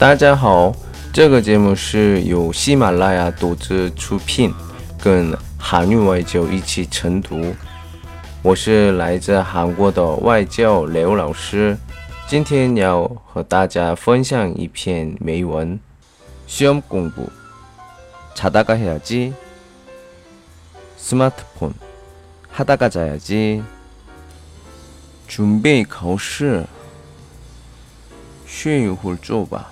大家好，这个节目是由喜马拉雅独自出品，跟韩语外教一起晨读。我是来自韩国的外教刘老师，今天要和大家分享一篇美文。시험공부자다가해야지스마트폰하다가자야지준비考试睡一会儿做吧。